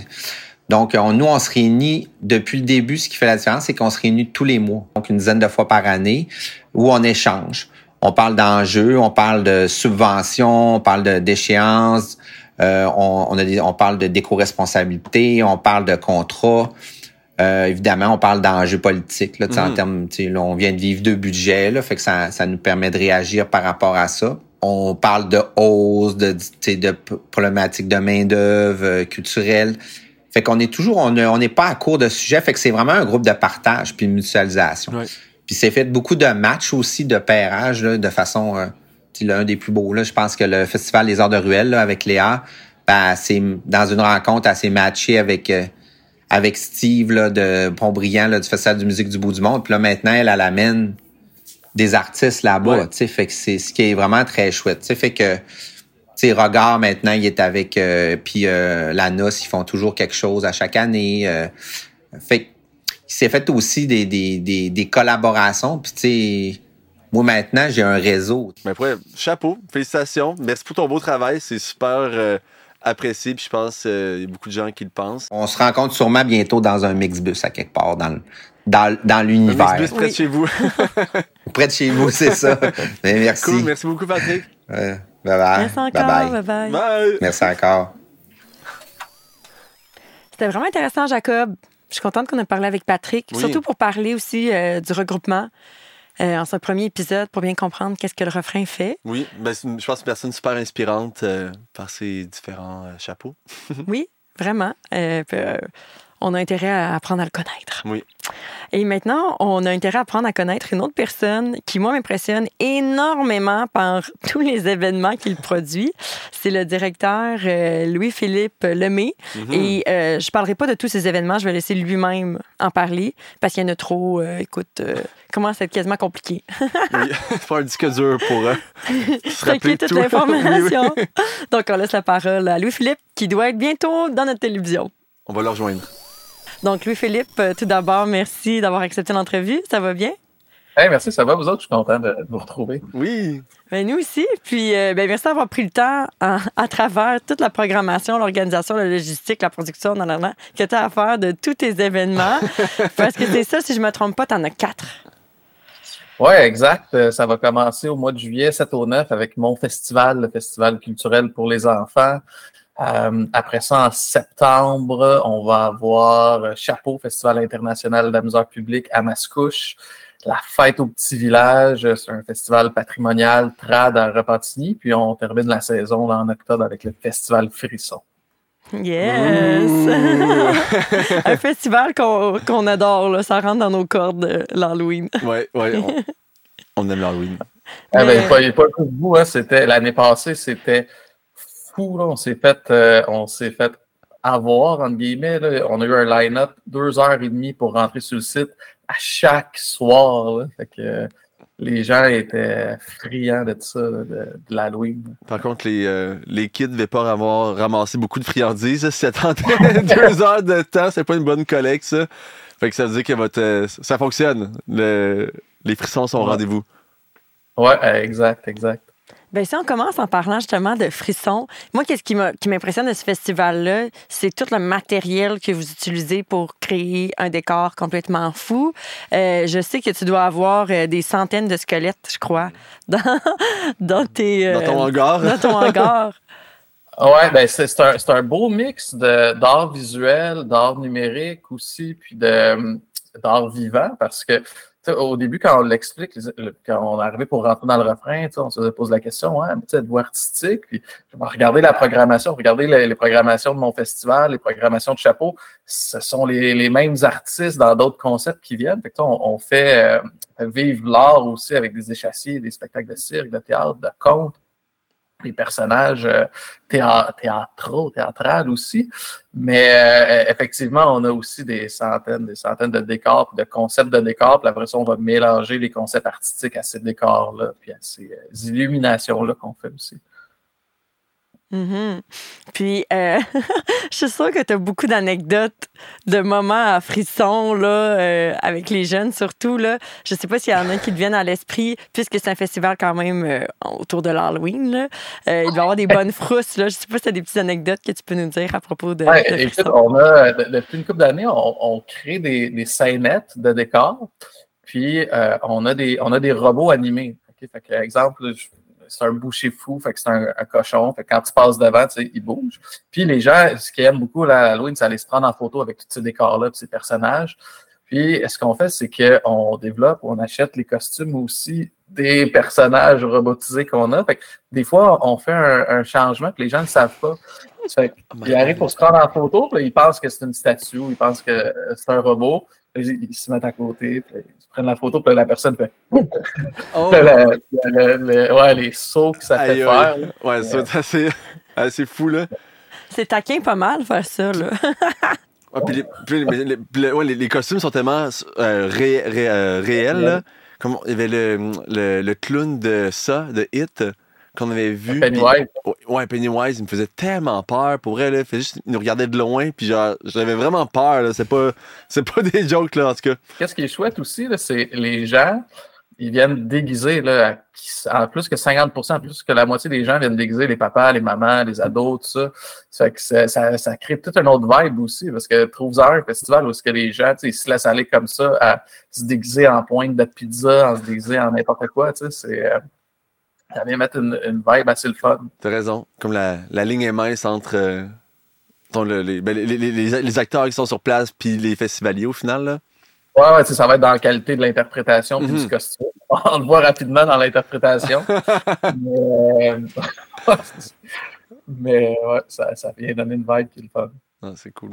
Donc, on, nous, on se réunit depuis le début. Ce qui fait la différence, c'est qu'on se réunit tous les mois, donc une dizaine de fois par année, où on échange. On parle d'enjeux, on parle de subventions, on parle de, d'échéances, euh, on, on, a des, on parle de d'éco-responsabilité, on parle de contrats. Euh, évidemment, on parle d'enjeux politiques. Là, en Mhm. termes, là, on vient de vivre deux budgets, là, fait que ça, ça nous permet de réagir par rapport à ça. On parle de hausse, de, problématiques de main d'œuvre culturelle. Fait qu'on est toujours, on ne- on n'est pas à court de sujets. Fait que c'est vraiment un groupe de partage puis de mutualisation. Puis c'est fait beaucoup de matchs aussi, de pairage, là, de façon, euh, l'un des plus beaux. Là, je pense que le Festival des Arts de Ruelle là, avec Léa, ben, c'est dans une rencontre assez matchée avec euh, avec Steve là, de Pontbriand là, du Festival de musique du bout du monde. Puis là, maintenant, elle, elle amène des artistes là-bas. Ouais. Fait que c'est ce qui est vraiment très chouette. tu sais, Fait que sais, Regard, maintenant, il est avec... Euh, puis euh, la noce, ils font toujours quelque chose à chaque année. Euh, Fait il s'est fait aussi des, des, des, des collaborations. Puis, tu sais, moi, maintenant, j'ai un réseau. Mais après, chapeau, félicitations. Merci pour ton beau travail. C'est super euh, apprécié. Puis je pense qu'il y a beaucoup de gens qui le pensent. On se rencontre sûrement bientôt dans un mixbus à quelque part dans, le- dans, dans Un l'univers. Mixbus près de chez vous. Près de chez vous, c'est ça. Mais merci. cool. Merci beaucoup, Patrick. Euh, bye bye. Merci encore. Bye bye. Bye bye. Bye. Merci encore. C'était vraiment intéressant, Jacob. Je suis contente qu'on ait parlé avec Patrick, Oui. surtout pour parler aussi euh, du regroupement euh, en ce premier épisode, pour bien comprendre qu'est-ce que le refrain fait. Oui, ben, je pense que c'est une personne super inspirante euh, par ses différents euh, chapeaux. Oui, vraiment. Puis, on a intérêt à apprendre à le connaître. Oui. Et maintenant, on a intérêt à apprendre à connaître une autre personne qui, moi, m'impressionne énormément par tous les événements qu'il produit. C'est le directeur euh, Louis-Philippe Lemay. Mhm. Et euh, je parlerai pas de tous ces événements, je vais laisser lui-même en parler parce qu'il y en a trop. euh, écoute, euh, comment c'est quasiment compliqué. Oui, faire un disque dur pour euh, se rappeler Traquer toute tout. l'information. Oui, oui. Donc, on laisse la parole à Louis-Philippe qui doit être bientôt dans notre télévision. On va le rejoindre. Donc, Louis-Philippe, euh, tout d'abord, merci d'avoir accepté l'entrevue. Ça va bien? Hey, merci, ça va, vous autres? Je suis content de, de vous retrouver. Oui. Ben, nous aussi. Puis, euh, ben, merci d'avoir pris le temps à travers toute la programmation, l'organisation, la logistique, la production, dans la que tu as à faire de tous tes événements. Parce que c'est ça, si je me trompe pas, tu en as quatre. Oui, exact. Euh, Ça va commencer au mois de juillet, 7 au 9, avec mon festival, le festival culturel pour les enfants. Euh, après ça, en septembre, on va avoir euh, Chapeau, Festival international de la misère publique à Mascouche. La fête au petit village, c'est un festival patrimonial trad à Repentigny. Puis on termine la saison en octobre avec le festival Frisson. Yes! Un festival qu'on qu'on adore, là. ça rentre dans nos cordes, euh, l'Halloween. Oui, oui. On, on aime l'Halloween. Ah ben, pas, pas que vous, hein, c'était l'année passée, c'était fou. Là. On s'est fait, euh, on s'est fait avoir entre guillemets. là. On a eu un line-up deux heures et demie pour rentrer sur le site à chaque soir. là. Fait que euh, les gens étaient friands de ça, de, de l'Halloween. Par contre, les, euh, les kids ne devaient pas avoir ramassé beaucoup de friandises. Si deux heures de temps, c'est pas une bonne collecte, ça. Fait que ça veut dire que votre, euh, ça fonctionne. Le- les frissons sont au Ouais. rendez-vous. Ouais, euh, exact, exact. Ben, si on commence en parlant justement de frissons, moi, qu'est-ce qui m'impressionne de ce festival-là, c'est tout le matériel que vous utilisez pour créer un décor complètement fou. Euh, je sais que tu dois avoir euh, des centaines de squelettes, je crois, dans, dans tes. euh, Dans ton hangar. dans ton hangar. Ouais, ben c'est c'est un, c'est un beau mix de- d'art visuel, d'art numérique aussi, puis de d'art vivant, parce que au début, quand on l'explique, quand on arrivé pour rentrer dans le refrain, on se pose la question, sais, êtes-vous artistique? Puis regarder la programmation, regarder les, les programmations de mon festival, les programmations de chapeau, ce sont les, les mêmes artistes dans d'autres concepts qui viennent. Fait que, on, on fait euh, vivre l'art aussi avec des échassiers, des spectacles de cirque, de théâtre, de contes des personnages euh, théa- théâtraux, théâtrales aussi. Mais euh, effectivement, on a aussi des centaines, des centaines de décors, de concepts de décors. Puis après ça, on va mélanger les concepts artistiques à ces décors-là, puis à ces euh, illuminations-là qu'on fait aussi. Mhm. Puis, euh, je suis sûre que tu as beaucoup d'anecdotes, de moments à frisson, là, euh, avec les jeunes surtout. Là. Je sais pas s'il y en a qui te viennent à l'esprit, puisque c'est un festival quand même euh, autour de l'Halloween. là. Il doit y avoir des bonnes frousses. Là. Je sais pas si tu as des petites anecdotes que tu peux nous dire à propos de, Ouais, de écoute, on a, de- depuis une couple d'années, on, on crée des, des scénettes de décors, puis on, a des, on a des robots animés. OK? Fait que, exemple, je- c'est un boucher fou, fait que c'est un, un cochon. Fait que quand tu passes devant, tu sais, il bouge. Puis les gens, ce qu'ils aiment beaucoup là, à Halloween, c'est aller se prendre en photo avec tous ces décors-là, ces personnages. Puis ce qu'on fait, c'est qu'on développe, on achète les costumes aussi des personnages robotisés qu'on a. Fait que des fois, on fait un, un changement, puis les gens ne le savent pas. Fait que Oh ils arrivent pour se prendre en photo, puis ils pensent que c'est une statue, ils pensent que c'est un robot. Ils, ils se mettent à côté, puis ils prennent la photo, puis la personne fait Oh! le- le- le- ouais, les sauts que ça fait Aïe, faire. là. Ouais, c'est assez, assez fou, là. C'est taquin pas mal faire ça. Là. Ouais, puis les, puis les- les- puis le- ouais, les- les costumes sont tellement euh, ré- ré- euh, réels. Là. Comme il y avait le, le, le clown de ça, de Hit. Qu'on avait vu. Pennywise. Ouais, Pennywise, il me faisait tellement peur. Pour vrai, là, il, faisait juste, il nous regardait de loin, puis genre, j'avais vraiment peur. C'est pas, c'est pas des jokes, là, en tout cas. Qu'est-ce qui est chouette aussi, c'est les gens, ils viennent déguiser, là, à- plus que 50 en plus que la moitié des gens viennent déguiser les papas, les mamans, les ados, tout ça. Ça, fait que ça, ça, ça crée toute une autre vibe aussi, parce que trouve-en un festival où est-ce que les gens, tu sais, ils se laissent aller comme ça à se déguiser en pointe de pizza, en se déguiser en n'importe quoi, tu sais, c'est... ça vient mettre une, une vibe assez le fun. T'as raison. Comme la, la ligne est mince entre euh, ton- le- les, ben, les, les- acteurs qui sont sur place puis les festivaliers au final. Là. Ouais, ça va être dans la qualité de l'interprétation puis Mhm. du costume. On le voit rapidement dans l'interprétation. mais, mais ouais, ça, ça vient donner une vibe qui est le fun. Ah, c'est cool.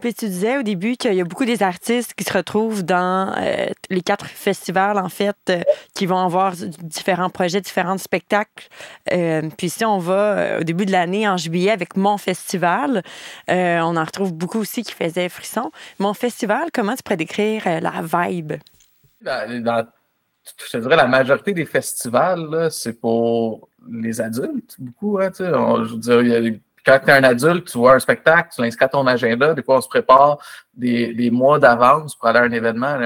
Puis tu disais au début qu'il y a beaucoup des artistes qui se retrouvent dans euh, les quatre festivals, en fait, euh, qui vont avoir différents projets, différents spectacles. Euh, puis si on va au début de l'année, en juillet, avec Mon Festival, on en retrouve beaucoup aussi qui faisaient frisson. Mon Festival, comment tu pourrais décrire la vibe? Dans, dans- je dirais, la majorité des festivals, c'est pour les adultes, beaucoup. Hein, je veux dire, il y a quand tu es un adulte, tu vois un spectacle, tu l'inscris à ton agenda. Des fois, on se prépare des, des mois d'avance pour aller à un événement.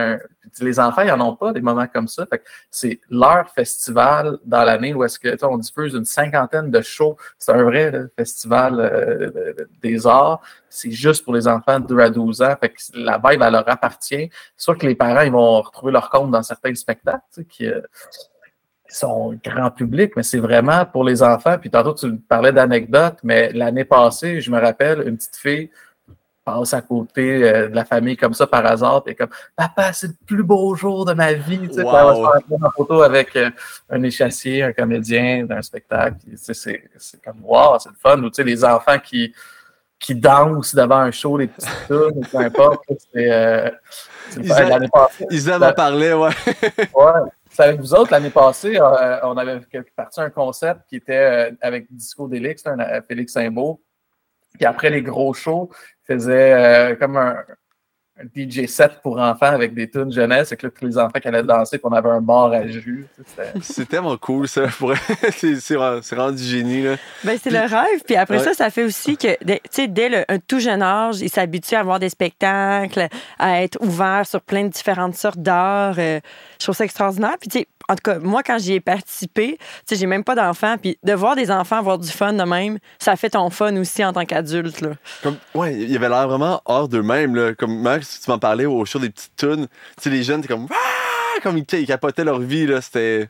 les enfants, ils n'en ont pas des moments comme ça. C'est leur festival dans l'année où est-ce que on diffuse une cinquantaine de shows. C'est un vrai festival euh, de- de- des arts. C'est juste pour les enfants de 2 à 12 ans. Fait que la vibe, elle leur appartient. C'est sûr que les parents, ils vont retrouver leur compte dans certains spectacles euh, sont grand public, mais c'est vraiment pour les enfants. Puis tantôt, tu parlais d'anecdotes, mais l'année passée, je me rappelle, une petite fille passe à côté euh, de la famille comme ça par hasard, puis comme Papa, c'est le plus beau jour de ma vie. Tu sais, va se faire en photo avec euh, un échassier, un comédien d'un spectacle. Puis, tu sais, C'est c'est comme Wow, c'est le fun. Ou tu sais, les enfants qui, qui dansent devant un show, les petites tunes, peu importe. C'est euh, c'est l'année passée. Isa m'en parlait, ouais. Ouais. Avec vous autres, l'année passée, euh, on avait parti un concept qui était euh, avec Disco Delix, un, euh, Félix Saint-Beau. Puis après les gros shows, faisait euh, comme un, un DJ set pour enfants avec des tunes jeunesse. Et que là, tous les enfants qui allaient danser, puis on avait un bar à jus. C'est tellement cool, ça. Pour... c'est, rendu génie, là. Ben, c'est le rêve. Puis après Ouais. ça, ça fait aussi que, dès- tu sais, dès le- un tout jeune âge, ils s'habituent à voir des spectacles, à être ouverts sur plein de différentes sortes d'art. Euh, je trouve ça extraordinaire. Puis, tu sais, en tout cas, moi, quand j'y ai participé, tu sais, j'ai même pas d'enfants. Puis de voir des enfants avoir du fun de même, ça fait ton fun aussi en tant qu'adulte. là. Comme, ouais, il avait l'air vraiment hors d'eux-mêmes, là. Comme, Max, tu m'en parlais au show des petites tunes. Tu sais, les jeunes, t'es comme, ah! Comme ils, ils capotaient leur vie, là. C'était.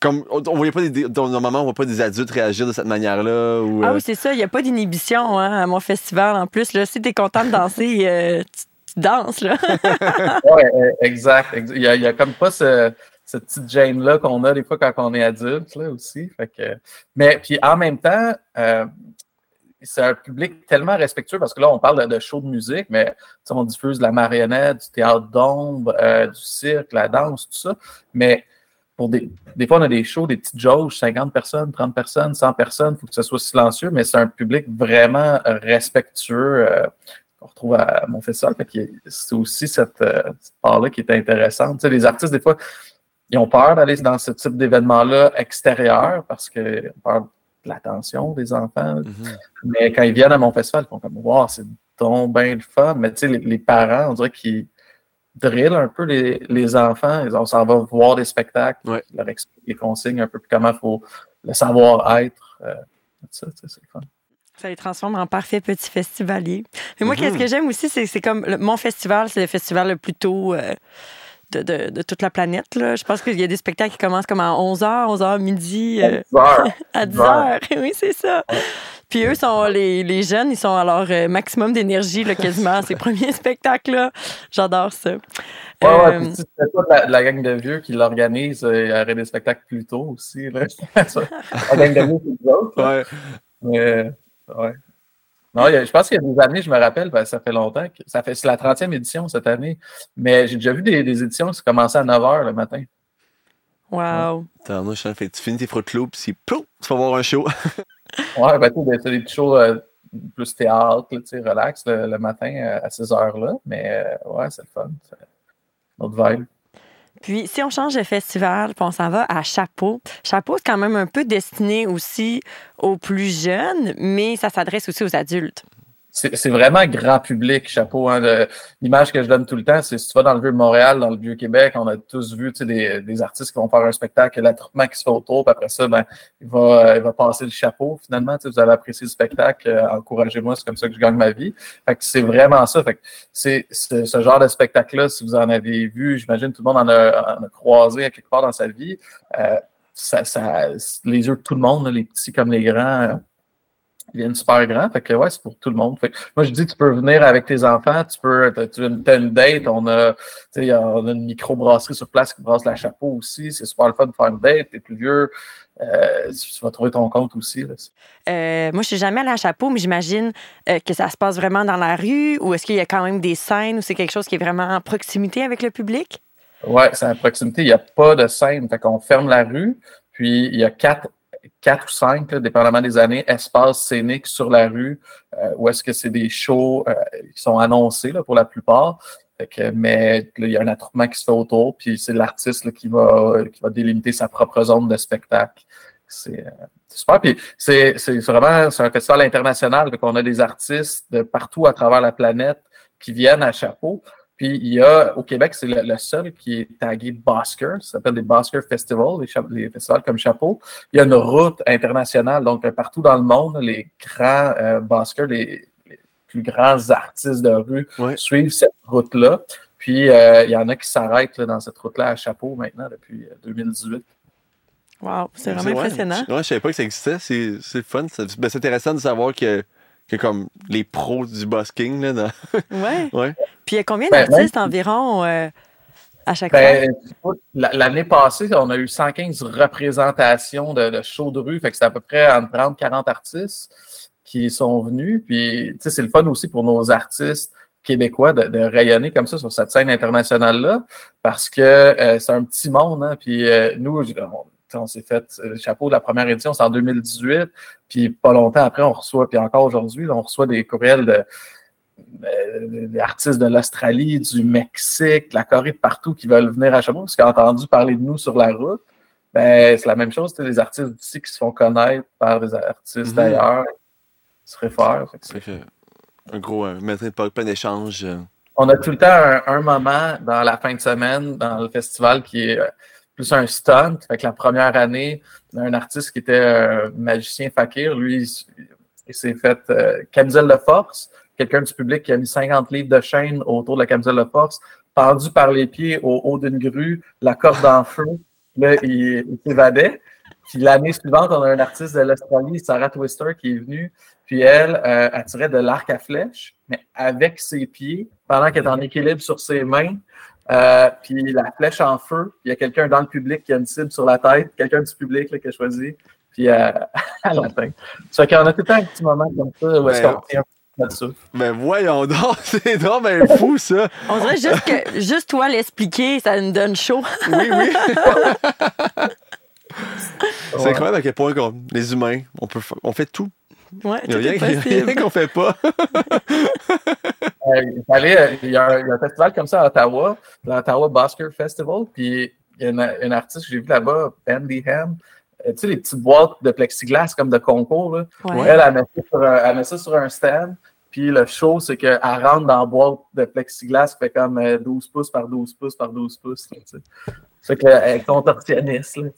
Comme, on, on voyait pas des, normalement, on voit pas des adultes réagir de cette manière-là. Ou, Ah euh, oui, c'est ça. Il n'y a pas d'inhibition hein, à mon festival. En plus, là, si tu es content de danser, euh, tu, tu danses. Là. Ouais, exact. ex- Il y a, y a comme pas ce- cette petite gêne-là qu'on a des fois quand on est adulte là, aussi. Fait que, mais puis en même temps, euh, c'est un public tellement respectueux parce que là, on parle de, de show de musique, mais on diffuse de la marionnette, du théâtre d'ombre, euh, du cirque, la danse, tout ça. Mais pour des, des fois, on a des shows, des petites jauges, 50 personnes, 30 personnes, 100 personnes, il faut que ce soit silencieux, mais c'est un public vraiment respectueux euh, qu'on retrouve à mon festival. C'est aussi cette, euh, cette part-là qui est intéressante. Les artistes, des fois, ils ont peur d'aller dans ce type d'événement-là extérieur parce qu'ils ont peur de l'attention des enfants. mhm. Mais quand ils viennent à mon festival, ils font comme Wow, c'est donc bien le fun. Mais tu sais, les, les parents, on dirait qu'ils drillent un peu les, les enfants. Ils, on s'en va voir des spectacles, Ouais. ils leur expliquent les consignes un peu plus comment il faut le savoir-être. euh, ça, tu sais, c'est le fun. Ça les transforme en parfaits petits festivaliers. Mais moi, Mhm. qu'est-ce que j'aime aussi, c'est c'est comme le- mon festival, c'est le festival le plus tôt euh, de, de- de toute la planète. Là. Je pense qu'il y a des spectacles qui commencent comme à 11h, 11h midi, euh, Bizarre. à 10h. oui, c'est ça. Puis eux, sont, les, les jeunes, ils sont à leur euh, maximum d'énergie quasiment à ces premiers spectacles-là. J'adore ça. Ouais, ouais, Euh, puis c'était pas de la, de la gang de vieux qui l'organise, euh, il y aurait des spectacles plus tôt aussi. Là. la gang de vieux, c'est nous autres. Ouais. Mais, ouais. Non, je pense qu'il y a des années, je me rappelle, ben, ça fait longtemps. Que, ça fait, c'est la 30e édition cette année. Mais j'ai déjà vu des, des éditions qui commençaient à 9 h le matin. wow. T'en as, je fais, tu finis tes Fruit Loops, puis pouf, tu vas voir un show. Ouais, ben, tu sais, c'est des petits shows euh, plus théâtre, tu sais, relax le, le matin euh, à ces heures-là. Mais, euh, ouais, c'est le fun. C'est notre vibe. Puis, si on change de festival, puis on s'en va à Chapeau. Chapeau, c'est quand même un peu destiné aussi aux plus jeunes, mais ça s'adresse aussi aux adultes c'est vraiment grand public, chapeau. Hein, L'image que je donne tout le temps, c'est si tu vas dans le Vieux-Montréal, dans le Vieux-Québec, on a tous vu des, des artistes qui vont faire un spectacle, l'attroupement qui se fait autour, puis après ça, ben, il, va, il passer le chapeau. Finalement, vous avez apprécié le spectacle, euh, encouragez-moi, c'est comme ça que je gagne ma vie. Fait que c'est vraiment ça. Fait c'est ce genre de spectacle-là, si vous en avez vu, j'imagine tout le monde en a, en a, croisé quelque part dans sa vie. Euh, ça, ça, les yeux de tout le monde, les petits comme les grands, ils viennent super grand. Fait que ouais, c'est pour tout le monde. Fait moi, je dis, tu peux venir avec tes enfants, tu peux, tu as une, date, on a, on a une micro-brasserie sur place qui brasse la chapeau aussi. C'est super le fun de faire une date. T'es plus vieux. Euh, tu vas trouver ton compte aussi. Euh, moi, je suis jamais allée à Chapeau, mais j'imagine euh, que ça se passe vraiment dans la rue ou est-ce qu'il y a quand même des scènes ou c'est quelque chose qui est vraiment en proximité avec le public? Oui, c'est en proximité. Il n'y a pas de scène. Fait qu'on ferme la rue, puis il y a quatre quatre ou cinq, dépendamment des années, espaces scéniques sur la rue, euh, où est-ce que c'est des shows euh, qui sont annoncés là, pour la plupart. mais il y a un attroupement qui se fait autour, puis c'est l'artiste qui va, qui va délimiter sa propre zone de spectacle. C'est euh, super. Puis c'est vraiment un festival international, donc on a des artistes de partout à travers la planète qui viennent à Chapeau. Puis il y a, au Québec, c'est le, seul qui est tagué Bosker, ça s'appelle des Bosker Festivals, les, festivals comme chapeau. Il y a une route internationale, donc partout dans le monde, les grands euh, Bosker, les, plus grands artistes de rue suivent cette route-là. Puis euh, il y en a qui s'arrêtent dans cette route-là à chapeau maintenant depuis 2018. Euh, wow, c'est vraiment impressionnant. Ouais, je savais pas que ça existait. C'est fun. Ben, c'est intéressant de savoir que que comme les pros du busking. Là, dans... ouais. ouais. Puis il y a combien ben, d'artistes environ euh, à chaque ben, fois? L'année passée, on a eu 115 représentations de, de shows de rue. Fait que c'est à peu près entre 30 40 artistes qui sont venus. Puis c'est le fun aussi pour nos artistes québécois de, rayonner comme ça sur cette scène internationale-là parce que euh, c'est un petit monde. Hein, puis euh, nous, on s'est fait le euh, chapeau de la première édition, c'est en 2018. Puis pas longtemps après, on reçoit, puis encore aujourd'hui, on reçoit des courriels de, d'artistes de l'Australie, du Mexique, de la Corée, de partout qui veulent venir à Chapeau, parce qu'ils ont entendu parler de nous sur la route. Ben, c'est la même chose, des artistes d'ici qui se font connaître par des artistes mhm. d'ailleurs, qui se réfèrent. un gros un de plein d'échanges. Euh. On a tout le temps un, un, moment dans la fin de semaine, dans le festival, qui est euh, plus un stunt. Fait que la première année, un artiste qui était un magicien fakir, lui, il, s'est fait euh, camisole de force. Quelqu'un du public qui a mis 50 livres de chaîne autour de la camisole de force, pendu par les pieds au haut d'une grue, la corde en feu. Là, il, s'évadait. Puis l'année suivante, on a un artiste de l'Australie, Sarah Twister, qui est venue. Puis elle, euh, elle tirait de l'arc à flèche, mais avec ses pieds, pendant qu'elle est en équilibre sur ses mains. Euh, puis la flèche en feu, il y a quelqu'un dans le public qui a une cible sur la tête, quelqu'un du public là, qui a choisi, puis euh, l'atteint. Ça fait qu'on a tout le temps un petit moment comme ça où est-ce qu'on tient là-dessus. Mais voyons donc, c'est drôle, mais fou ça. On dirait juste que juste toi l'expliquer, ça nous donne chaud. oui, oui. c'est incroyable à quel point les humains, on, peut, on fait tout Ouais, il n'y a rien, qu'on fait pas. Euh, il, y a un, festival comme ça à Ottawa, l'Ottawa Busker Festival, puis il y a une, artiste que j'ai vu là-bas, Andy Ham. Euh, tu sais, les petites boîtes de plexiglas comme de concours. Là. Elle, elle met, ça sur un, elle met ça sur un stand. Puis le show, c'est qu'elle rentre dans la boîte de plexiglas qui fait comme 12 euh, pouces par 12 pouces par 12 pouces. C'est qu'elle est contorsionniste. Là,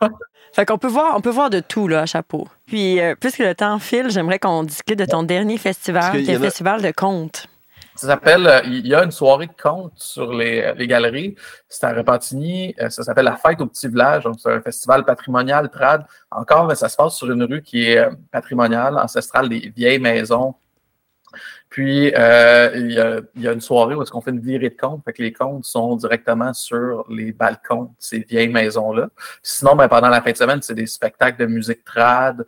Fait qu'on peut voir, on peut voir de tout là, à chapeau. Puis, euh, puisque le temps file, j'aimerais qu'on discute de ton dernier festival, qui est le festival de contes. Ça s'appelle, euh, il y a une soirée de contes sur les, euh, les galeries. C'est à Repentigny. Ça s'appelle La Fête au Petit Village. Donc, c'est un festival patrimonial trad. Encore, mais ça se passe sur une rue qui est patrimoniale, ancestrale, des vieilles maisons puis, euh, il, y a, une soirée où est-ce qu'on fait une virée de compte. Fait que les comptes sont directement sur les balcons de ces vieilles maisons-là. Sinon, ben, pendant la fin de semaine, c'est des spectacles de musique trad,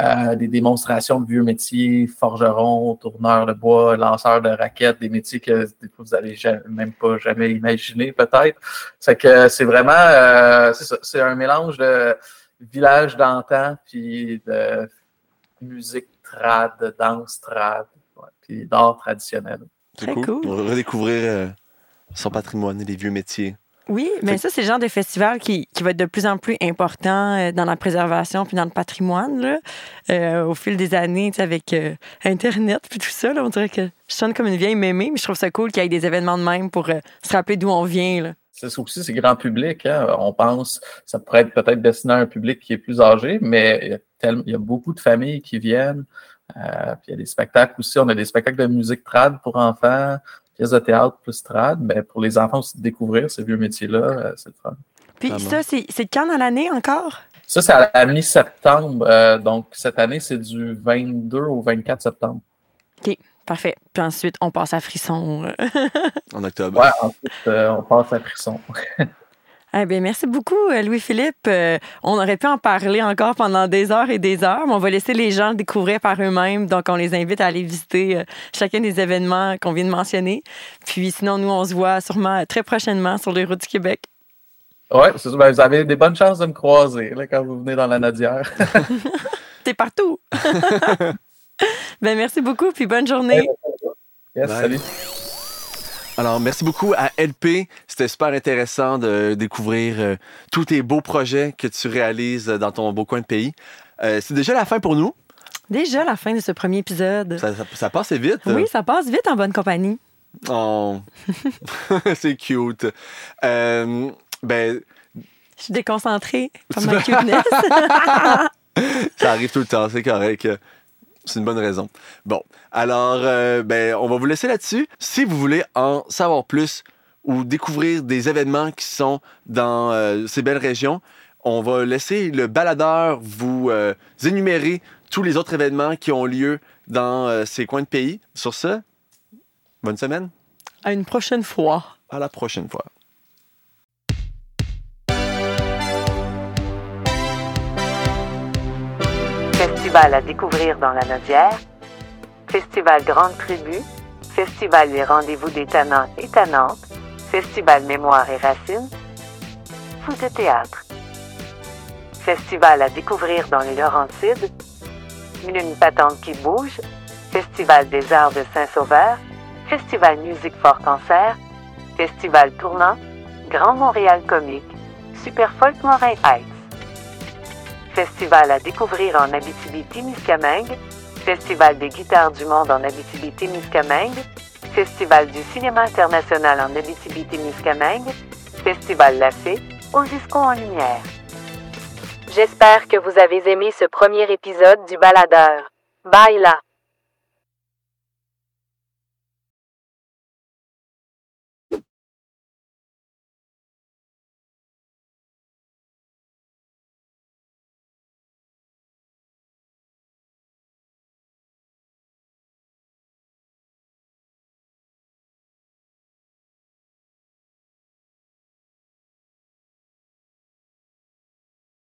euh, des démonstrations de vieux métiers, forgerons, tourneurs de bois, lanceurs de raquettes, des métiers que vous n'allez même pas jamais imaginer peut-être. C'est que c'est vraiment, euh, c'est un mélange de village d'antan puis de musique trad, de danse trad d'art traditionnel. C'est cool. Va redécouvrir euh, son patrimoine et les vieux métiers. Oui, mais ça, c'est le genre de festival qui, qui, va être de plus en plus important euh, dans la préservation puis dans le patrimoine. Là. Euh, au fil des années, avec euh, Internet puis tout ça, là, on dirait que je sonne comme une vieille mémée, mais je trouve ça cool qu'il y ait des événements de même pour se rappeler d'où on vient. Là. C'est aussi, c'est grand public. Hein. On pense, ça pourrait être peut-être destiné à un public qui est plus âgé, mais il y a, tellement, il y a beaucoup de familles qui viennent. Puis il y a des spectacles aussi. On a des spectacles de musique trad pour enfants pièces de théâtre plus trad, ben, pour les enfants aussi de découvrir ce vieux métier-là, euh, c'est le fun. Puis ça, c'est quand dans l'année encore? Ça, c'est à la mi-septembre. Euh, donc, cette année, c'est du 22 au 24 septembre. OK, parfait. Puis ensuite, on passe à Frisson. Euh. en octobre. Ouais, ensuite, on passe à Frisson. Eh bien, merci beaucoup, euh, Louis-Philippe. Euh, on aurait pu en parler encore pendant des heures et des heures, mais on va laisser les gens le découvrir par eux-mêmes. Donc, on les invite à aller visiter euh, chacun des événements qu'on vient de mentionner. Puis, sinon, nous, on se voit sûrement très prochainement sur les routes du Québec. Oui, ben, vous avez des bonnes chances de me croiser là, quand vous venez dans la Nadière. T'es partout. ben, merci beaucoup, puis bonne journée. Yes, salut. Alors, merci beaucoup à LP. C'était super intéressant de découvrir euh, tous tes beaux projets que tu réalises dans ton beau coin de pays. Euh, c'est déjà la fin pour nous. Déjà la fin de ce premier épisode. Ça, passe vite. Oui, ça passe vite en bonne compagnie. Oh, c'est cute. Euh, ben, je suis déconcentrée par ma cuteness. ça arrive tout le temps, c'est correct. C'est une bonne raison. Bon, alors, euh, ben, on va vous laisser là-dessus. Si vous voulez en savoir plus ou découvrir des événements qui sont dans euh, ces belles régions, on va laisser le baladeur vous euh, énumérer tous les autres événements qui ont lieu dans ces coins de pays. Sur ce, bonne semaine. À une prochaine fois. À la prochaine fois. Festival à découvrir dans la Nodière, Festival Grande Tribu, Festival Les Rendez-vous des Tannants et Tannantes, Festival Mémoire et Racines, Fou de théâtre, Festival à découvrir dans les Laurentides, Une patente qui bouge, Festival des Arts de Saint-Sauveur, Festival Musique Fort Concert, Festival Tournant, Grand Montréal Comique, Super Folk Morin Heights. Festival à découvrir en Abitibi-Témiscamingue, Festival des guitares du monde en Abitibi-Témiscamingue, Festival du cinéma international en Abitibi-Témiscamingue, Festival La Fée, Jusqu'au en lumière. J'espère que vous avez aimé ce premier épisode du Baladeur. Bye là!